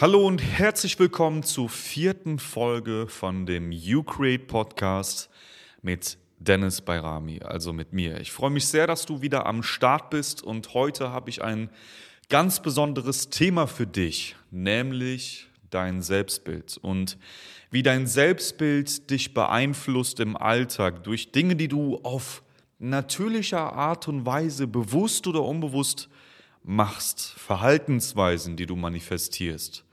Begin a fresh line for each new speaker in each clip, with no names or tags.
Hallo und herzlich willkommen zur vierten Folge von dem You Create Podcast mit Dennis Bayrami, also mit mir. Ich freue mich sehr, dass du wieder am Start bist und heute habe ich ein ganz besonderes Thema für dich, nämlich dein Selbstbild und wie dein Selbstbild dich beeinflusst im Alltag durch Dinge, die du auf natürlicher Art und Weise bewusst oder unbewusst machst, Verhaltensweisen, die du manifestierst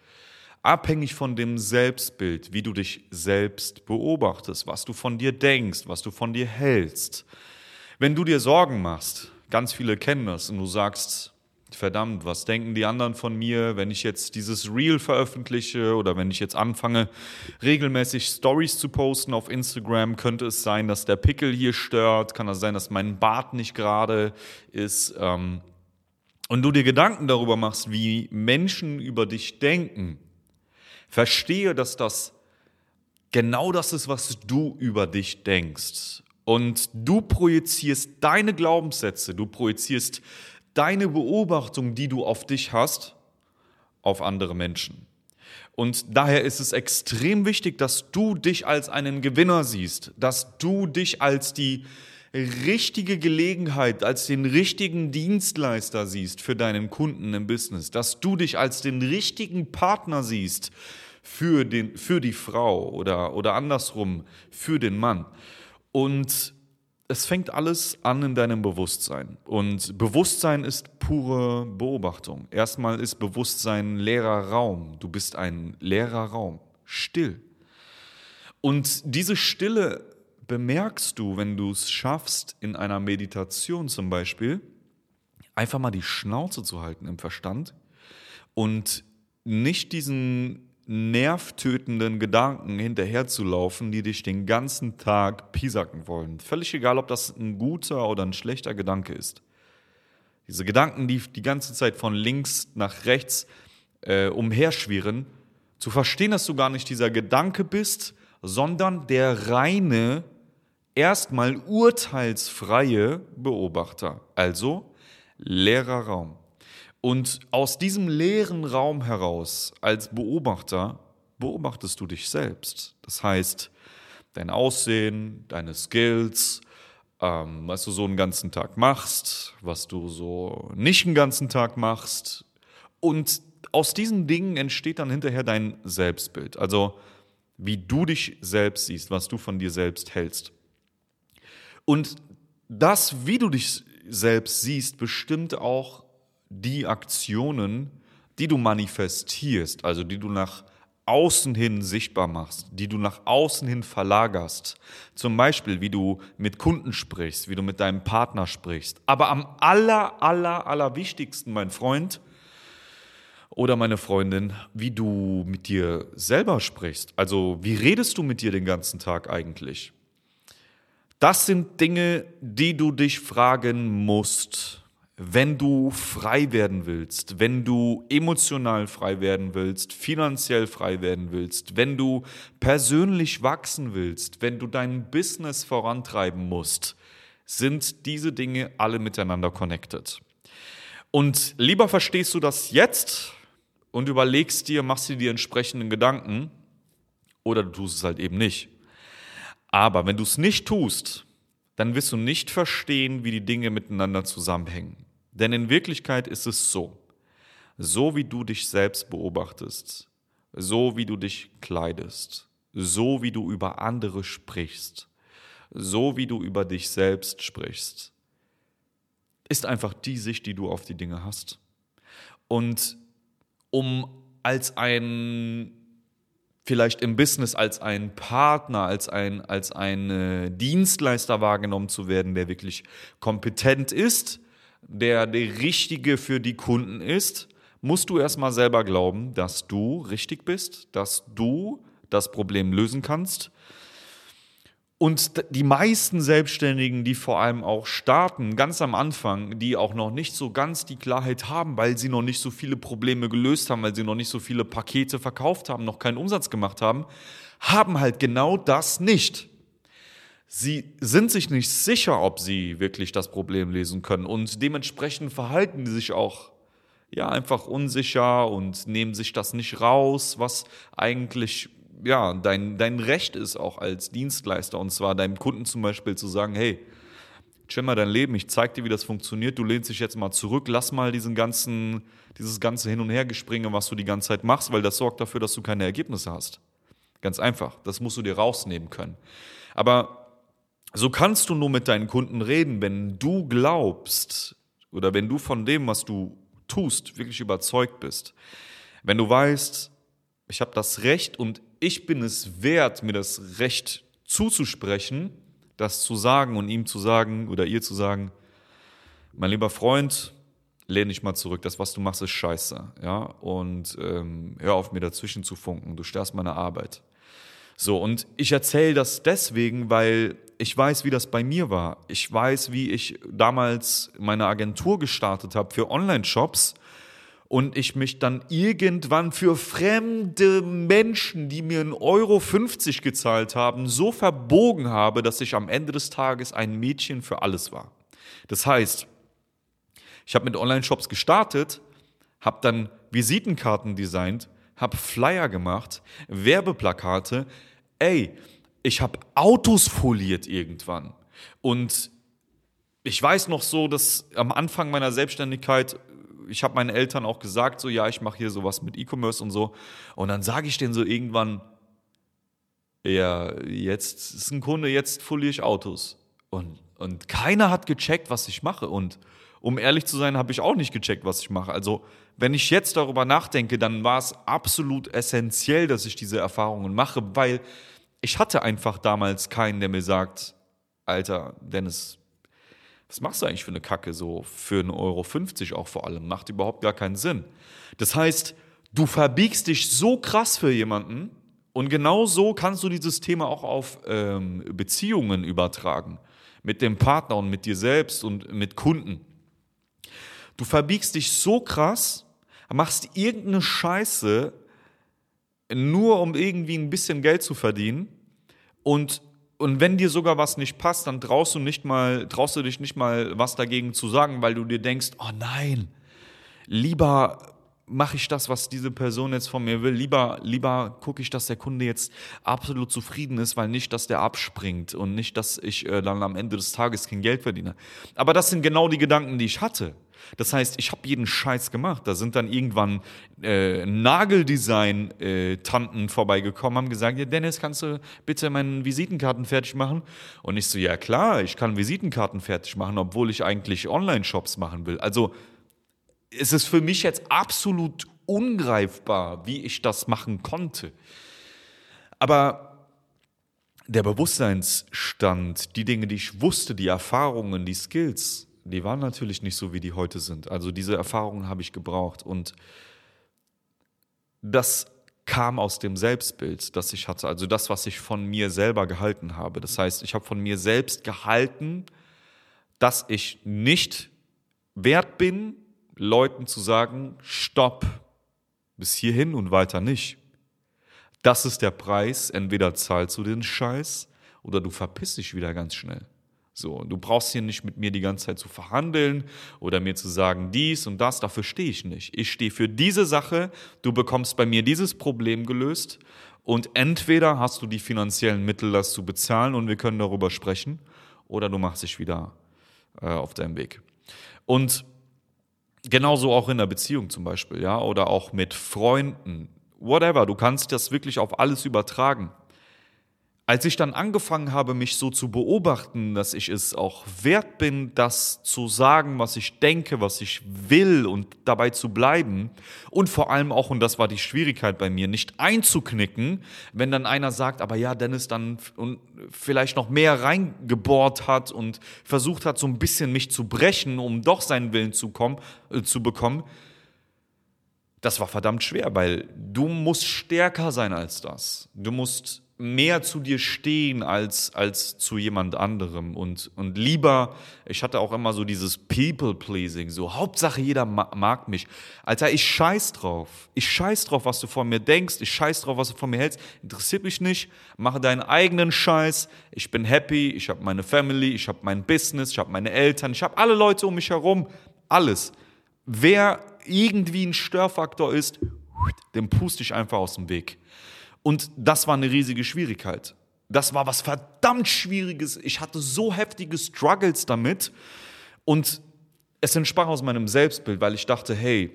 abhängig von dem Selbstbild, wie du dich selbst beobachtest, was du von dir denkst, was du von dir hältst. Wenn du dir Sorgen machst, ganz viele kennen das, und du sagst, verdammt, was denken die anderen von mir, wenn ich jetzt dieses Reel veröffentliche oder wenn ich jetzt anfange, regelmäßig Stories zu posten auf Instagram, könnte es sein, dass der Pickel hier stört, kann es sein, dass mein Bart nicht gerade ist. Ähm, und du dir Gedanken darüber machst, wie Menschen über dich denken, Verstehe, dass das genau das ist, was du über dich denkst. Und du projizierst deine Glaubenssätze, du projizierst deine Beobachtung, die du auf dich hast, auf andere Menschen. Und daher ist es extrem wichtig, dass du dich als einen Gewinner siehst, dass du dich als die richtige Gelegenheit, als den richtigen Dienstleister siehst für deinen Kunden im Business, dass du dich als den richtigen Partner siehst für, den, für die Frau oder, oder andersrum für den Mann. Und es fängt alles an in deinem Bewusstsein. Und Bewusstsein ist pure Beobachtung. Erstmal ist Bewusstsein leerer Raum. Du bist ein leerer Raum, still. Und diese Stille bemerkst du, wenn du es schaffst, in einer Meditation zum Beispiel, einfach mal die Schnauze zu halten im Verstand und nicht diesen nervtötenden Gedanken hinterherzulaufen, die dich den ganzen Tag piesacken wollen. Völlig egal, ob das ein guter oder ein schlechter Gedanke ist. Diese Gedanken, die die ganze Zeit von links nach rechts äh, umherschwirren, zu verstehen, dass du gar nicht dieser Gedanke bist, sondern der reine erstmal urteilsfreie Beobachter, also leerer Raum. Und aus diesem leeren Raum heraus als Beobachter beobachtest du dich selbst. Das heißt, dein Aussehen, deine Skills, ähm, was du so einen ganzen Tag machst, was du so nicht einen ganzen Tag machst. Und aus diesen Dingen entsteht dann hinterher dein Selbstbild. Also wie du dich selbst siehst, was du von dir selbst hältst. Und das, wie du dich selbst siehst, bestimmt auch die Aktionen, die du manifestierst, also die du nach außen hin sichtbar machst, die du nach außen hin verlagerst. Zum Beispiel, wie du mit Kunden sprichst, wie du mit deinem Partner sprichst. Aber am aller, aller, aller wichtigsten, mein Freund oder meine Freundin, wie du mit dir selber sprichst. Also, wie redest du mit dir den ganzen Tag eigentlich? Das sind Dinge, die du dich fragen musst, wenn du frei werden willst, wenn du emotional frei werden willst, finanziell frei werden willst, wenn du persönlich wachsen willst, wenn du dein Business vorantreiben musst, sind diese Dinge alle miteinander connected. Und lieber verstehst du das jetzt und überlegst dir, machst dir die entsprechenden Gedanken oder du tust es halt eben nicht. Aber wenn du es nicht tust, dann wirst du nicht verstehen, wie die Dinge miteinander zusammenhängen. Denn in Wirklichkeit ist es so, so wie du dich selbst beobachtest, so wie du dich kleidest, so wie du über andere sprichst, so wie du über dich selbst sprichst, ist einfach die Sicht, die du auf die Dinge hast. Und um als ein vielleicht im Business als ein Partner, als ein, als ein äh, Dienstleister wahrgenommen zu werden, der wirklich kompetent ist, der der Richtige für die Kunden ist, musst du erstmal selber glauben, dass du richtig bist, dass du das Problem lösen kannst und die meisten Selbstständigen, die vor allem auch starten, ganz am Anfang, die auch noch nicht so ganz die Klarheit haben, weil sie noch nicht so viele Probleme gelöst haben, weil sie noch nicht so viele Pakete verkauft haben, noch keinen Umsatz gemacht haben, haben halt genau das nicht. Sie sind sich nicht sicher, ob sie wirklich das Problem lesen können und dementsprechend verhalten die sich auch ja einfach unsicher und nehmen sich das nicht raus, was eigentlich ja dein, dein Recht ist auch als Dienstleister und zwar deinem Kunden zum Beispiel zu sagen, hey, chill mal dein Leben, ich zeig dir, wie das funktioniert, du lehnst dich jetzt mal zurück, lass mal diesen ganzen, dieses ganze Hin- und Hergespringe, was du die ganze Zeit machst, weil das sorgt dafür, dass du keine Ergebnisse hast. Ganz einfach, das musst du dir rausnehmen können. Aber so kannst du nur mit deinen Kunden reden, wenn du glaubst oder wenn du von dem, was du tust, wirklich überzeugt bist. Wenn du weißt, ich habe das Recht und ich bin es wert, mir das Recht zuzusprechen, das zu sagen und ihm zu sagen oder ihr zu sagen, mein lieber Freund, lehn dich mal zurück, das, was du machst, ist scheiße. Ja? Und ähm, hör auf, mir dazwischen zu funken, du störst meine Arbeit. So, und ich erzähle das deswegen, weil ich weiß, wie das bei mir war. Ich weiß, wie ich damals meine Agentur gestartet habe für Online-Shops und ich mich dann irgendwann für fremde Menschen, die mir 1,50 Euro gezahlt haben, so verbogen habe, dass ich am Ende des Tages ein Mädchen für alles war. Das heißt, ich habe mit Online-Shops gestartet, habe dann Visitenkarten designt, habe Flyer gemacht, Werbeplakate. Ey, ich habe Autos foliert irgendwann. Und ich weiß noch so, dass am Anfang meiner Selbstständigkeit ich habe meinen Eltern auch gesagt, so ja, ich mache hier sowas mit E-Commerce und so. Und dann sage ich denen so irgendwann, ja, jetzt ist ein Kunde, jetzt foliere ich Autos. Und, und keiner hat gecheckt, was ich mache. Und um ehrlich zu sein, habe ich auch nicht gecheckt, was ich mache. Also, wenn ich jetzt darüber nachdenke, dann war es absolut essentiell, dass ich diese Erfahrungen mache, weil ich hatte einfach damals keinen, der mir sagt, Alter, Dennis, was machst du eigentlich für eine Kacke so für 1,50 Euro auch vor allem? Macht überhaupt gar keinen Sinn. Das heißt, du verbiegst dich so krass für jemanden und genau so kannst du dieses Thema auch auf ähm, Beziehungen übertragen. Mit dem Partner und mit dir selbst und mit Kunden. Du verbiegst dich so krass, machst irgendeine Scheiße, nur um irgendwie ein bisschen Geld zu verdienen. Und und wenn dir sogar was nicht passt, dann traust du nicht mal, traust du dich nicht mal was dagegen zu sagen, weil du dir denkst, oh nein, lieber mache ich das, was diese Person jetzt von mir will. Lieber, lieber gucke ich, dass der Kunde jetzt absolut zufrieden ist, weil nicht, dass der abspringt und nicht, dass ich äh, dann am Ende des Tages kein Geld verdiene. Aber das sind genau die Gedanken, die ich hatte. Das heißt, ich habe jeden Scheiß gemacht. Da sind dann irgendwann äh, Nageldesign-Tanten äh, vorbeigekommen, haben gesagt, ja, Dennis, kannst du bitte meine Visitenkarten fertig machen? Und ich so, ja klar, ich kann Visitenkarten fertig machen, obwohl ich eigentlich Online-Shops machen will. Also es ist für mich jetzt absolut ungreifbar, wie ich das machen konnte. Aber der Bewusstseinsstand, die Dinge, die ich wusste, die Erfahrungen, die Skills, die waren natürlich nicht so, wie die heute sind. Also diese Erfahrungen habe ich gebraucht und das kam aus dem Selbstbild, das ich hatte, also das, was ich von mir selber gehalten habe. Das heißt, ich habe von mir selbst gehalten, dass ich nicht wert bin, Leuten zu sagen, stopp, bis hierhin und weiter nicht. Das ist der Preis, entweder zahlst du den Scheiß oder du verpisst dich wieder ganz schnell. So, du brauchst hier nicht mit mir die ganze Zeit zu verhandeln oder mir zu sagen, dies und das, dafür stehe ich nicht. Ich stehe für diese Sache, du bekommst bei mir dieses Problem gelöst und entweder hast du die finanziellen Mittel, das zu bezahlen und wir können darüber sprechen, oder du machst dich wieder äh, auf deinem Weg. Und Genauso auch in der Beziehung zum Beispiel, ja, oder auch mit Freunden, whatever. Du kannst das wirklich auf alles übertragen. Als ich dann angefangen habe, mich so zu beobachten, dass ich es auch wert bin, das zu sagen, was ich denke, was ich will und dabei zu bleiben und vor allem auch, und das war die Schwierigkeit bei mir, nicht einzuknicken, wenn dann einer sagt, aber ja, Dennis dann vielleicht noch mehr reingebohrt hat und versucht hat, so ein bisschen mich zu brechen, um doch seinen Willen zu, kommen, äh, zu bekommen. Das war verdammt schwer, weil du musst stärker sein als das. Du musst mehr zu dir stehen als, als zu jemand anderem. Und, und lieber, ich hatte auch immer so dieses People-Pleasing, so Hauptsache jeder mag mich. Alter, ich scheiß drauf. Ich scheiß drauf, was du von mir denkst, ich scheiß drauf, was du von mir hältst, interessiert mich nicht, mache deinen eigenen Scheiß, ich bin happy, ich habe meine Family, ich habe mein Business, ich habe meine Eltern, ich habe alle Leute um mich herum, alles. Wer irgendwie ein Störfaktor ist, den puste ich einfach aus dem Weg. Und das war eine riesige Schwierigkeit. Das war was verdammt Schwieriges. Ich hatte so heftige Struggles damit. Und es entsprach aus meinem Selbstbild, weil ich dachte, hey,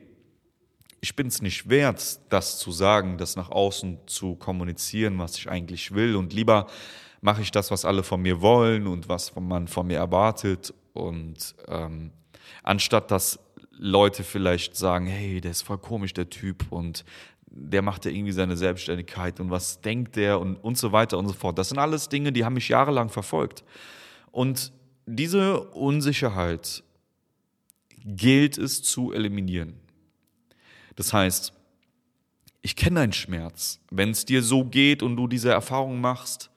ich bin es nicht wert, das zu sagen, das nach außen zu kommunizieren, was ich eigentlich will. Und lieber mache ich das, was alle von mir wollen und was man von mir erwartet. Und ähm, anstatt dass Leute vielleicht sagen, hey, der ist voll komisch, der Typ, und der macht ja irgendwie seine Selbstständigkeit und was denkt der und, und so weiter und so fort. Das sind alles Dinge, die haben mich jahrelang verfolgt. Und diese Unsicherheit gilt es zu eliminieren. Das heißt, ich kenne deinen Schmerz. Wenn es dir so geht und du diese Erfahrung machst,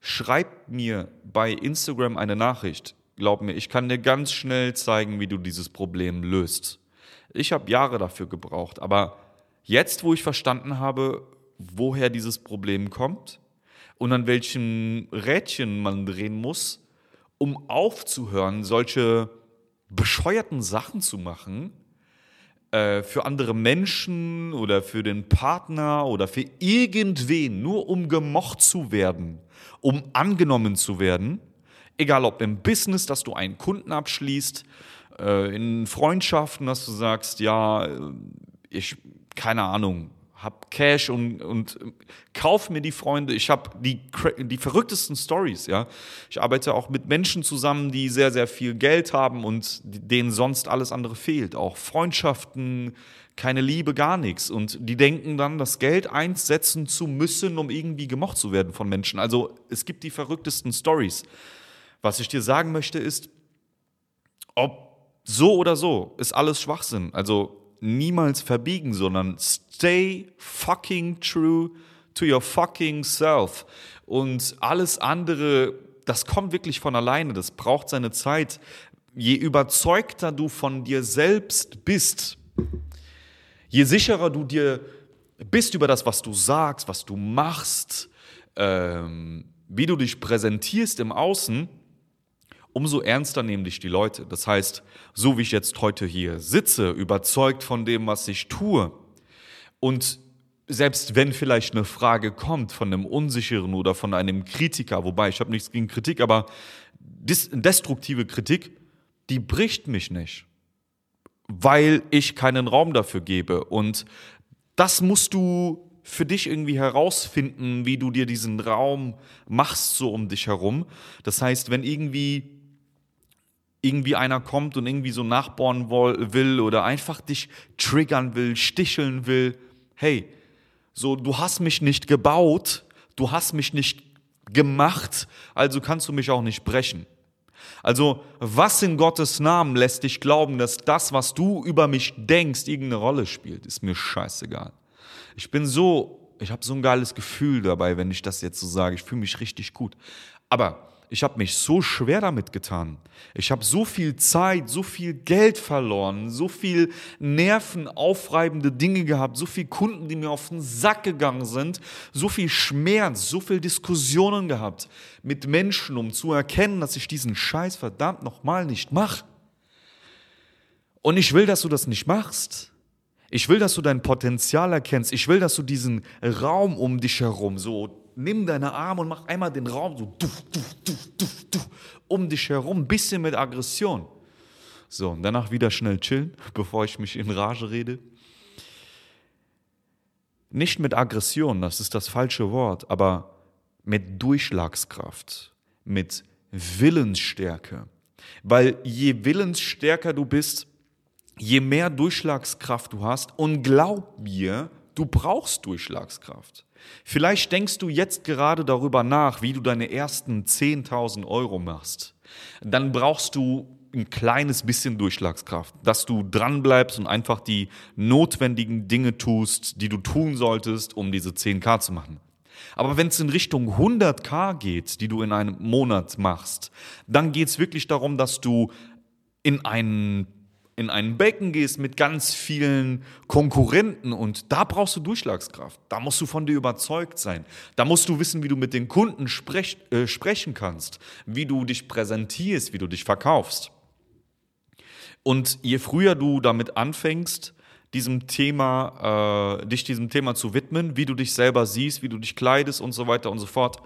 schreib mir bei Instagram eine Nachricht. Glaub mir, ich kann dir ganz schnell zeigen, wie du dieses Problem löst. Ich habe Jahre dafür gebraucht, aber jetzt, wo ich verstanden habe, woher dieses Problem kommt und an welchem Rädchen man drehen muss, um aufzuhören, solche bescheuerten Sachen zu machen, äh, für andere Menschen oder für den Partner oder für irgendwen, nur um gemocht zu werden, um angenommen zu werden, egal ob im Business, dass du einen Kunden abschließt, äh, in Freundschaften, dass du sagst, ja, ich, keine Ahnung, hab Cash und, und kauf mir die Freunde. Ich habe die, die verrücktesten Stories, ja. Ich arbeite auch mit Menschen zusammen, die sehr, sehr viel Geld haben und denen sonst alles andere fehlt. Auch Freundschaften, keine Liebe, gar nichts. Und die denken dann, das Geld einsetzen zu müssen, um irgendwie gemocht zu werden von Menschen. Also es gibt die verrücktesten Stories. Was ich dir sagen möchte ist, ob so oder so, ist alles Schwachsinn. Also niemals verbiegen, sondern stay fucking true to your fucking self. Und alles andere, das kommt wirklich von alleine, das braucht seine Zeit. Je überzeugter du von dir selbst bist, je sicherer du dir bist über das, was du sagst, was du machst, ähm, wie du dich präsentierst im Außen, umso ernster nehmen dich die Leute. Das heißt, so wie ich jetzt heute hier sitze, überzeugt von dem, was ich tue, und selbst wenn vielleicht eine Frage kommt von einem Unsicheren oder von einem Kritiker, wobei ich habe nichts gegen Kritik, aber destruktive Kritik, die bricht mich nicht, weil ich keinen Raum dafür gebe. Und das musst du für dich irgendwie herausfinden, wie du dir diesen Raum machst so um dich herum. Das heißt, wenn irgendwie irgendwie einer kommt und irgendwie so nachbohren will oder einfach dich triggern will, sticheln will, hey, so du hast mich nicht gebaut, du hast mich nicht gemacht, also kannst du mich auch nicht brechen. Also, was in Gottes Namen lässt dich glauben, dass das, was du über mich denkst, irgendeine Rolle spielt, ist mir scheißegal. Ich bin so, ich habe so ein geiles Gefühl dabei, wenn ich das jetzt so sage. Ich fühle mich richtig gut. Aber ich habe mich so schwer damit getan. Ich habe so viel Zeit, so viel Geld verloren, so viel nervenaufreibende Dinge gehabt, so viele Kunden, die mir auf den Sack gegangen sind, so viel Schmerz, so viel Diskussionen gehabt mit Menschen, um zu erkennen, dass ich diesen Scheiß verdammt nochmal nicht mache. Und ich will, dass du das nicht machst. Ich will, dass du dein Potenzial erkennst. Ich will, dass du diesen Raum um dich herum so nimm deine Arme und mach einmal den Raum so duf, duf, duf, duf, duf, um dich herum, bisschen mit Aggression. So, und danach wieder schnell chillen, bevor ich mich in Rage rede. Nicht mit Aggression, das ist das falsche Wort, aber mit Durchschlagskraft, mit Willensstärke. Weil je willensstärker du bist, je mehr Durchschlagskraft du hast, und glaub mir, du brauchst Durchschlagskraft. Vielleicht denkst du jetzt gerade darüber nach, wie du deine ersten 10.000 Euro machst. Dann brauchst du ein kleines bisschen Durchschlagskraft, dass du dranbleibst und einfach die notwendigen Dinge tust, die du tun solltest, um diese 10k zu machen. Aber wenn es in Richtung 100k geht, die du in einem Monat machst, dann geht es wirklich darum, dass du in einen in ein Becken gehst mit ganz vielen Konkurrenten und da brauchst du Durchschlagskraft. Da musst du von dir überzeugt sein. Da musst du wissen, wie du mit den Kunden sprech, äh, sprechen kannst, wie du dich präsentierst, wie du dich verkaufst. Und je früher du damit anfängst, diesem Thema, äh, dich diesem Thema zu widmen, wie du dich selber siehst, wie du dich kleidest und so weiter und so fort,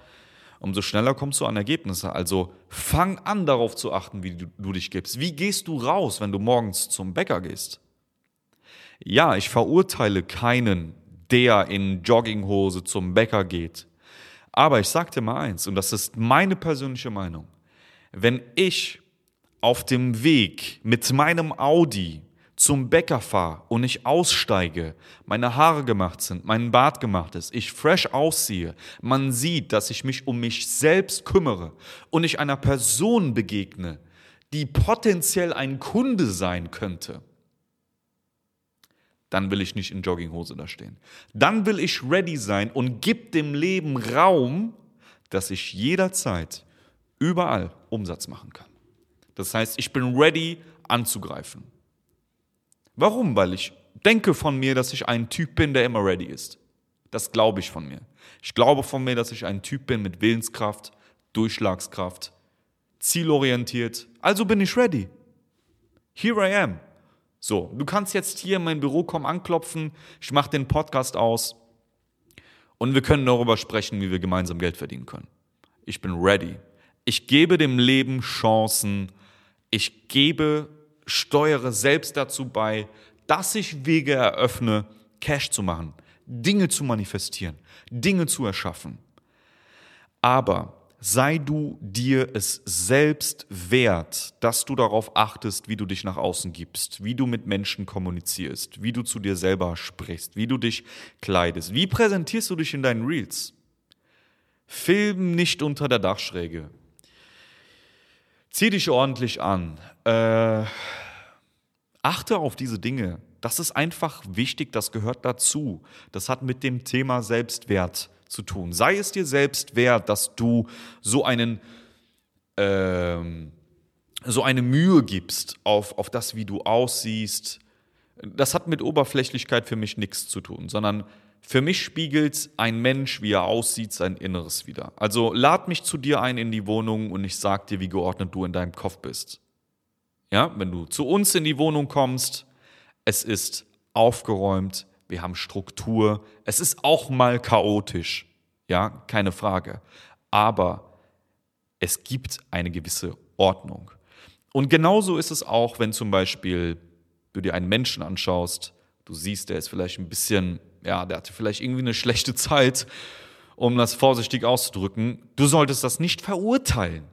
umso schneller kommst du an Ergebnisse. Also fang an darauf zu achten, wie du, du dich gibst. Wie gehst du raus, wenn du morgens zum Bäcker gehst? Ja, ich verurteile keinen, der in Jogginghose zum Bäcker geht. Aber ich sag dir mal eins, und das ist meine persönliche Meinung. Wenn ich auf dem Weg mit meinem Audi zum Bäcker fahre und ich aussteige, meine Haare gemacht sind, mein Bart gemacht ist, ich fresh aussehe, man sieht, dass ich mich um mich selbst kümmere und ich einer Person begegne, die potenziell ein Kunde sein könnte, dann will ich nicht in Jogginghose da stehen. Dann will ich ready sein und gib dem Leben Raum, dass ich jederzeit überall Umsatz machen kann. Das heißt, ich bin ready anzugreifen. Warum? Weil ich denke von mir, dass ich ein Typ bin, der immer ready ist. Das glaube ich von mir. Ich glaube von mir, dass ich ein Typ bin mit Willenskraft, Durchschlagskraft, zielorientiert. Also bin ich ready. Here I am. So, du kannst jetzt hier in mein Büro kommen, anklopfen, ich mache den Podcast aus und wir können darüber sprechen, wie wir gemeinsam Geld verdienen können. Ich bin ready. Ich gebe dem Leben Chancen. Ich gebe steuere selbst dazu bei, dass ich Wege eröffne, Cash zu machen, Dinge zu manifestieren, Dinge zu erschaffen. Aber sei du dir es selbst wert, dass du darauf achtest, wie du dich nach außen gibst, wie du mit Menschen kommunizierst, wie du zu dir selber sprichst, wie du dich kleidest. Wie präsentierst du dich in deinen Reels? Film nicht unter der Dachschräge. Zieh dich ordentlich an. Äh, achte auf diese Dinge. Das ist einfach wichtig, das gehört dazu. Das hat mit dem Thema Selbstwert zu tun. Sei es dir selbst wert, dass du so einen ähm, so eine Mühe gibst auf, auf das, wie du aussiehst. Das hat mit Oberflächlichkeit für mich nichts zu tun, sondern für mich spiegelt ein Mensch, wie er aussieht, sein Inneres wieder. Also lad mich zu dir ein in die Wohnung und ich sag dir, wie geordnet du in deinem Kopf bist. Ja, wenn du zu uns in die Wohnung kommst, es ist aufgeräumt, wir haben Struktur, es ist auch mal chaotisch, ja, keine Frage. Aber es gibt eine gewisse Ordnung. Und genauso ist es auch, wenn zum Beispiel du dir einen Menschen anschaust, du siehst, der ist vielleicht ein bisschen ja, der hatte vielleicht irgendwie eine schlechte Zeit, um das vorsichtig auszudrücken. Du solltest das nicht verurteilen.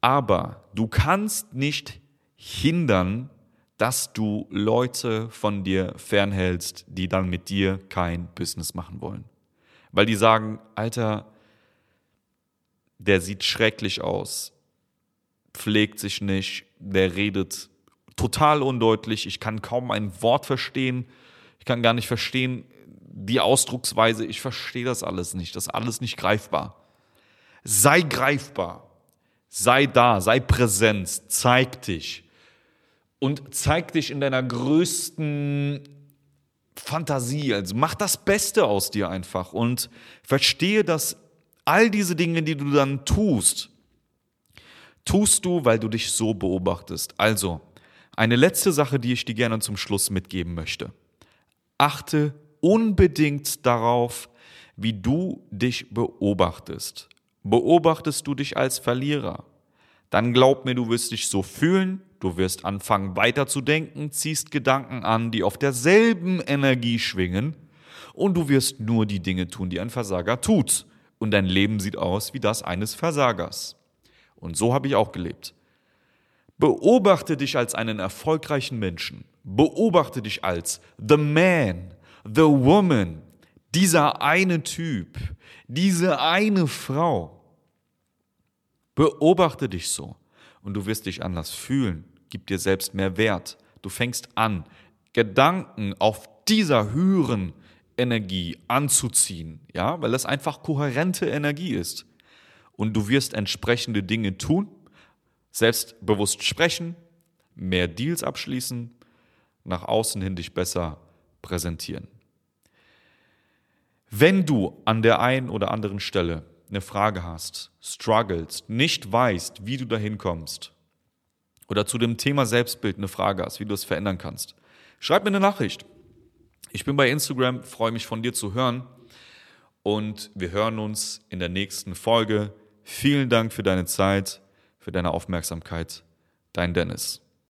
Aber du kannst nicht hindern, dass du Leute von dir fernhältst, die dann mit dir kein Business machen wollen. Weil die sagen, Alter, der sieht schrecklich aus, pflegt sich nicht, der redet total undeutlich, ich kann kaum ein Wort verstehen, ich kann gar nicht verstehen, die Ausdrucksweise, ich verstehe das alles nicht, das alles nicht greifbar. Sei greifbar, sei da, sei Präsenz, zeig dich und zeig dich in deiner größten Fantasie, also mach das Beste aus dir einfach und verstehe, dass all diese Dinge, die du dann tust, tust du, weil du dich so beobachtest. Also, eine letzte Sache, die ich dir gerne zum Schluss mitgeben möchte. Achte unbedingt darauf, wie du dich beobachtest. Beobachtest du dich als Verlierer, dann glaub mir, du wirst dich so fühlen, du wirst anfangen weiterzudenken, ziehst Gedanken an, die auf derselben Energie schwingen und du wirst nur die Dinge tun, die ein Versager tut. Und dein Leben sieht aus wie das eines Versagers. Und so habe ich auch gelebt. Beobachte dich als einen erfolgreichen Menschen. Beobachte dich als The Man, The Woman, dieser eine Typ, diese eine Frau. Beobachte dich so und du wirst dich anders fühlen. Gib dir selbst mehr Wert. Du fängst an, Gedanken auf dieser höheren Energie anzuziehen, ja, weil das einfach kohärente Energie ist. Und du wirst entsprechende Dinge tun, selbstbewusst sprechen, mehr Deals abschließen, nach außen hin dich besser präsentieren. Wenn du an der einen oder anderen Stelle eine Frage hast, struggles, nicht weißt, wie du dahin kommst, oder zu dem Thema Selbstbild eine Frage hast, wie du es verändern kannst, schreib mir eine Nachricht. Ich bin bei Instagram, freue mich von dir zu hören und wir hören uns in der nächsten Folge. Vielen Dank für deine Zeit, für deine Aufmerksamkeit. Dein Dennis.